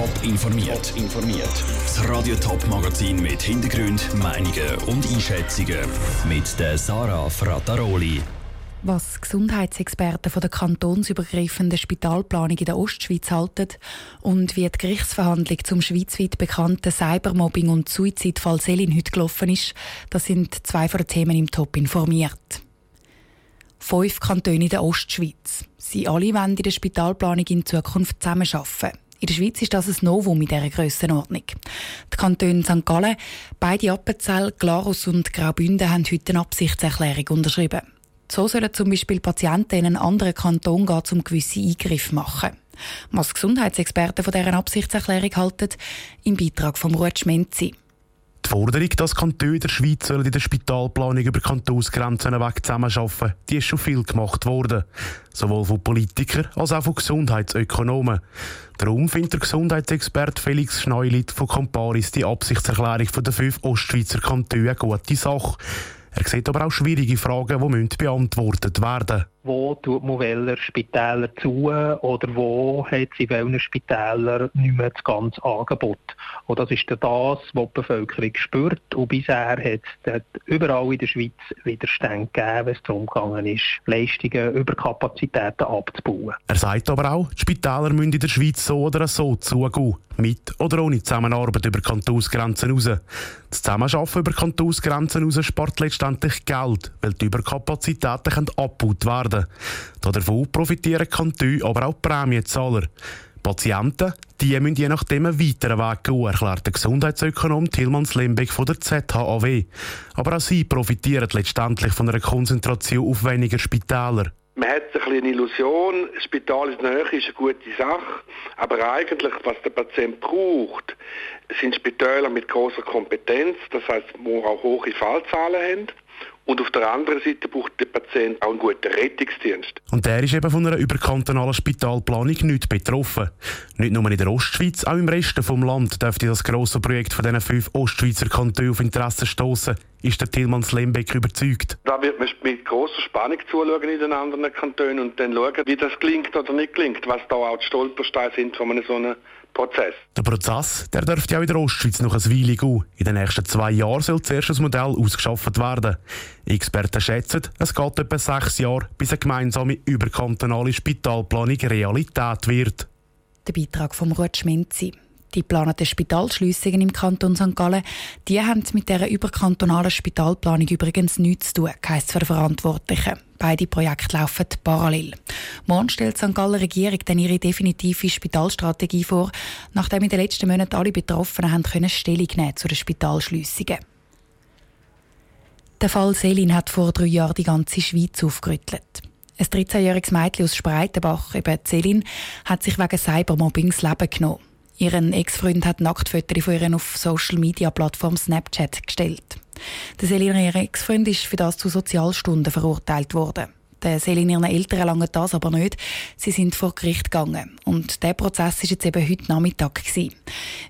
Top informiert. informiert. Das Radio Top Magazin mit Hintergrund, Meinungen und Einschätzungen mit der Sarah Frataroli. Was Gesundheitsexperten von der kantonsübergreifenden Spitalplanung in der Ostschweiz halten und wie die Gerichtsverhandlung zum schweizweit bekannten Cybermobbing und Suizidfall Selin heute gelaufen ist, das sind zwei von den Themen im Top informiert fünf Kantone in der Ostschweiz. Sie alle wollen in der Spitalplanung in Zukunft zusammenarbeiten. In der Schweiz ist das ein Novum in dieser Grössenordnung. Die Kantone St. Gallen, beide Appenzell, Glarus und Graubünden haben heute eine Absichtserklärung unterschrieben. So sollen zum Beispiel Patienten in einen anderen Kanton gehen, um gewisse Eingriffe machen. Was Gesundheitsexperten von dieser Absichtserklärung halten, im Beitrag von Ruud Schmenzi. Die Forderung, dass Kantone der Schweiz in der Spitalplanung über Kantonsgrenzen hinweg zusammenarbeiten die ist schon viel gemacht worden. Sowohl von Politikern als auch von Gesundheitsökonomen. Darum findet der Gesundheitsexperte Felix Schneulit von Camparis die Absichtserklärung der fünf Ostschweizer Kantone eine gute Sache. Er sieht aber auch schwierige Fragen, die beantwortet werden müssen wo tut man welcher Spitäler zu oder wo hat sie welchen Spitäler nicht mehr das ganze Angebot. Und das ist das, was die Bevölkerung spürt. Und bisher hat es überall in der Schweiz Widerstände gegeben, wenn es darum gegangen ist, Leistungen über Kapazitäten abzubauen. Er sagt aber auch, die Spitäler müssen in der Schweiz so oder so zugehen. Mit oder ohne Zusammenarbeit über Kantonsgrenzen raus. Das Zusammenarbeiten über Kantonsgrenzen raus spart letztendlich Geld, weil die Überkapazitäten abgebaut werden werden. Davon profitieren Kantone, aber auch die Prämienzahler. Patienten die müssen je nachdem einen weiteren Weg gehen, erklärt der Gesundheitsökonom Tilman Slembeck von der ZHAW. Aber auch sie profitieren letztendlich von einer Konzentration auf weniger Spitäler. Man hat ein eine Illusion, das Spital ist nahe, ist eine gute Sache, aber eigentlich, was der Patient braucht, sind Spitäler mit großer Kompetenz, das heißt, wo auch hohe Fallzahlen haben und auf der anderen Seite braucht der Patient auch einen guten Rettungsdienst. Und der ist eben von einer überkantonalen Spitalplanung nicht betroffen. Nicht nur in der Ostschweiz, auch im Rest des Land dürfte das grosse Projekt von diesen fünf Ostschweizer Kantonen auf Interesse stoßen. Ist der Tilmans Lembeck überzeugt? Da wird man mit grosser Spannung zuschauen in den anderen Kantonen und dann schauen, wie das klingt oder nicht klingt, was da auch die Stolpersteine sind von einem so einem Prozess. Der Prozess der dürfte auch in der Ostschweiz noch ein Weile gehen. In den nächsten zwei Jahren soll zuerst ein Modell ausgeschafft werden. Experten schätzen, es geht etwa sechs Jahre, bis eine gemeinsame überkantonale Spitalplanung Realität wird. Der Beitrag vom Ruth Schmenzi. Die geplanten Spitalschliessungen im Kanton St. Gallen, die haben mit dieser überkantonalen Spitalplanung übrigens nichts zu tun, heisst für Verantwortlichen. Beide Projekte laufen parallel. Morgen stellt die St. Galler Regierung dann ihre definitive Spitalstrategie vor, nachdem in den letzten Monaten alle Betroffenen haben können Stellung nehmen zu den Spitalschliessungen. Der Fall Selin hat vor drei Jahren die ganze Schweiz aufgerüttelt. Ein 13-jähriges Mädchen aus Spreitenbach, eben Selin, hat sich wegen Cybermobbing das Leben genommen. Ihren Ex-Freund hat Nacktfotos von ihr auf Social-Media-Plattform Snapchat gestellt. Der Selin, ihr Ex-Freund, ist für das zu Sozialstunden verurteilt worden. Der Selin, ihren Eltern lange das aber nicht. Sie sind vor Gericht gegangen. Und der Prozess war jetzt eben heute Nachmittag. Gewesen.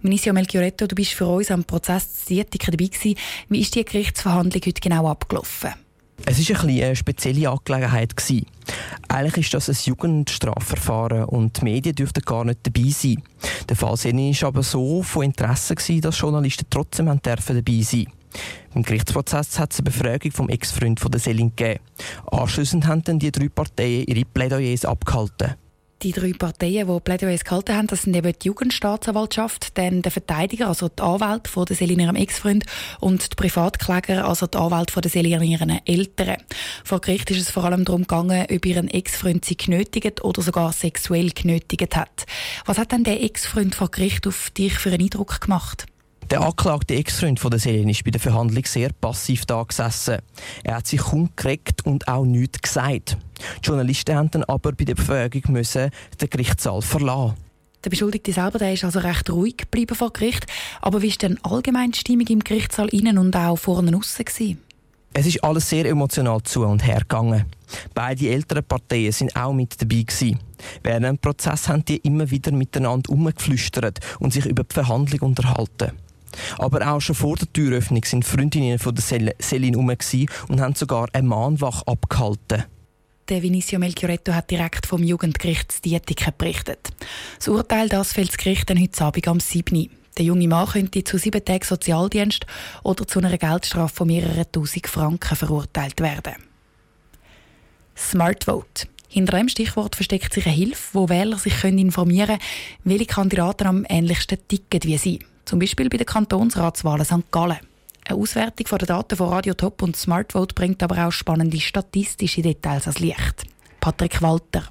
Vinicio Melchioretto, du bist für uns am Prozess Dietiker dabei gewesen. Wie ist die Gerichtsverhandlung heute genau abgelaufen? Es war eine spezielle Angelegenheit. Eigentlich ist das ein Jugendstrafverfahren und die Medien dürften gar nicht dabei sein. Der Fall war aber so von Interesse, dass Journalisten trotzdem dabei sein. Im Gerichtsprozess hat es eine Befragung vom Ex-Freund von der Selin gegeben. Anschliessend haben dann die drei Parteien ihre Plädoyers abgehalten. Die drei Parteien, die Plädoyers gehalten haben, das sind eben die Jugendstaatsanwaltschaft, dann der Verteidiger, also die Anwalt von der Selin ihrem Ex-Freund und die Privatkläger, also die Anwalt von der Selin ihren Eltern. Vor Gericht ist es vor allem darum gegangen, ob ihren Ex-Freund sie genötigt oder sogar sexuell genötigt hat. Was hat denn der Ex-Freund vor Gericht auf dich für einen Eindruck gemacht? Der angeklagte Ex-Freund von der Selin ist bei der Verhandlung sehr passiv da gesessen. Er hat sich kaum gekriegt und auch nichts gesagt. Die Journalisten mussten dann aber bei der Befragung müssen den Gerichtssaal verlassen. Der Beschuldigte selber der ist also recht ruhig geblieben vor Gericht. Aber wie war denn allgemein die Stimmung im Gerichtssaal innen und auch vorne aussen? Es ist alles sehr emotional zu und her gegangen. Beide älteren Parteien sind auch mit dabei gewesen. Während dem Prozess haben die immer wieder miteinander umgeflüstert und sich über die Verhandlung unterhalten. Aber auch schon vor der Türöffnung sind Freundinnen von der Selin herum und haben sogar eine Mahnwache abgehalten. Der Vinicio Melchioretto hat direkt vom Jugendgericht Dietiken berichtet. Das Urteil das fällt das Gericht dann heute Abend am 7. Der junge Mann könnte zu sieben Tagen Sozialdienst oder zu einer Geldstrafe von mehreren tausend Franken verurteilt werden. Smart Vote. Hinter dem Stichwort versteckt sich eine Hilfe, wo Wähler sich informieren können, welche Kandidaten am ähnlichsten ticken wie sie. Zum Beispiel bei den Kantonsratswahlen St. Gallen. Eine Auswertung der Daten von Radio Top und Smartvote bringt aber auch spannende statistische Details ans Licht. Patrick Walter.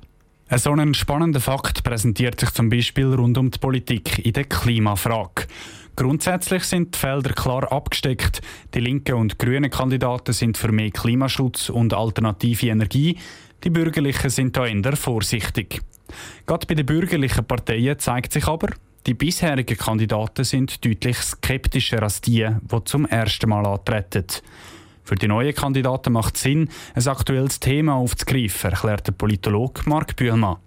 Ein so ein spannender Fakt präsentiert sich zum Beispiel rund um die Politik in der Klimafrage. Grundsätzlich sind die Felder klar abgesteckt. Die linken und grünen Kandidaten sind für mehr Klimaschutz und alternative Energie. Die Bürgerlichen sind da eher vorsichtig. Gerade bei den bürgerlichen Parteien zeigt sich aber, die bisherigen Kandidaten sind deutlich skeptischer als die, die zum ersten Mal antreten. Für die neuen Kandidaten macht es Sinn, ein aktuelles Thema aufzugreifen, erklärt der Politologe Marc Bühlmann.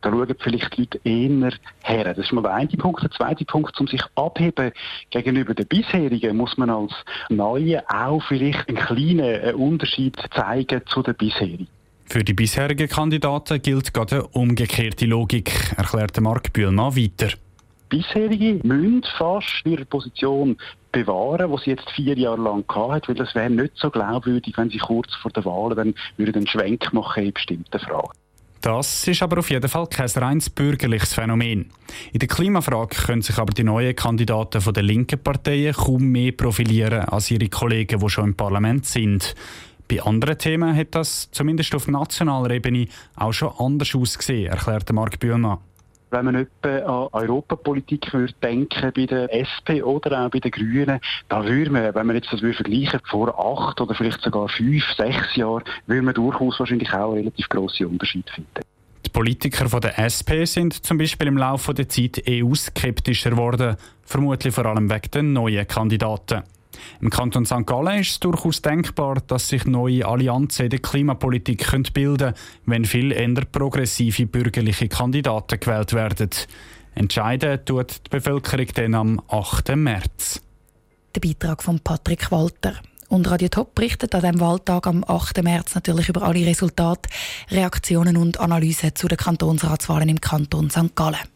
Da schauen vielleicht die Leute eher her. Das ist mal der eine Punkt. Der zweite Punkt, um sich abheben gegenüber den bisherigen, muss man als Neue auch vielleicht einen kleinen Unterschied zeigen zu den bisherigen. Für die bisherigen Kandidaten gilt gerade eine umgekehrte Logik, erklärte Marc Bühlmann weiter. Bisherige müssen fast ihre Position bewahren, die sie jetzt vier Jahre lang hat, weil das wäre nicht so glaubwürdig, wenn sie kurz vor der Wahl dann würden einen Schwenk machen in bestimmten Fragen. Das ist aber auf jeden Fall kein reins bürgerliches Phänomen. In der Klimafrage können sich aber die neuen Kandidaten von der linken Parteien kaum mehr profilieren als ihre Kollegen, die schon im Parlament sind. Bei anderen Themen hat das zumindest auf nationaler Ebene auch schon anders ausgesehen, erklärte Marc Bühlmann. Wenn man etwa an Europapolitik würde denken bei der SP oder auch bei den Grünen, da würde man, wenn man jetzt das würde vergleichen, vor acht oder vielleicht sogar fünf, sechs Jahren, würde man durchaus wahrscheinlich auch relativ grosse Unterschiede finden. Die Politiker von der SP sind zum Beispiel im Laufe der Zeit EU-skeptischer geworden, vermutlich vor allem wegen den neuen Kandidaten. Im Kanton St. Gallen ist es durchaus denkbar, dass sich neue Allianzen in der Klimapolitik bilden können, wenn viel eher progressive bürgerliche Kandidaten gewählt werden. Entscheiden tut die Bevölkerung dann am 8. März. Der Beitrag von Patrick Walter. Und Radio Top berichtet an diesem Wahltag am 8. März natürlich über alle Resultate, Reaktionen und Analysen zu den Kantonsratswahlen im Kanton St. Gallen.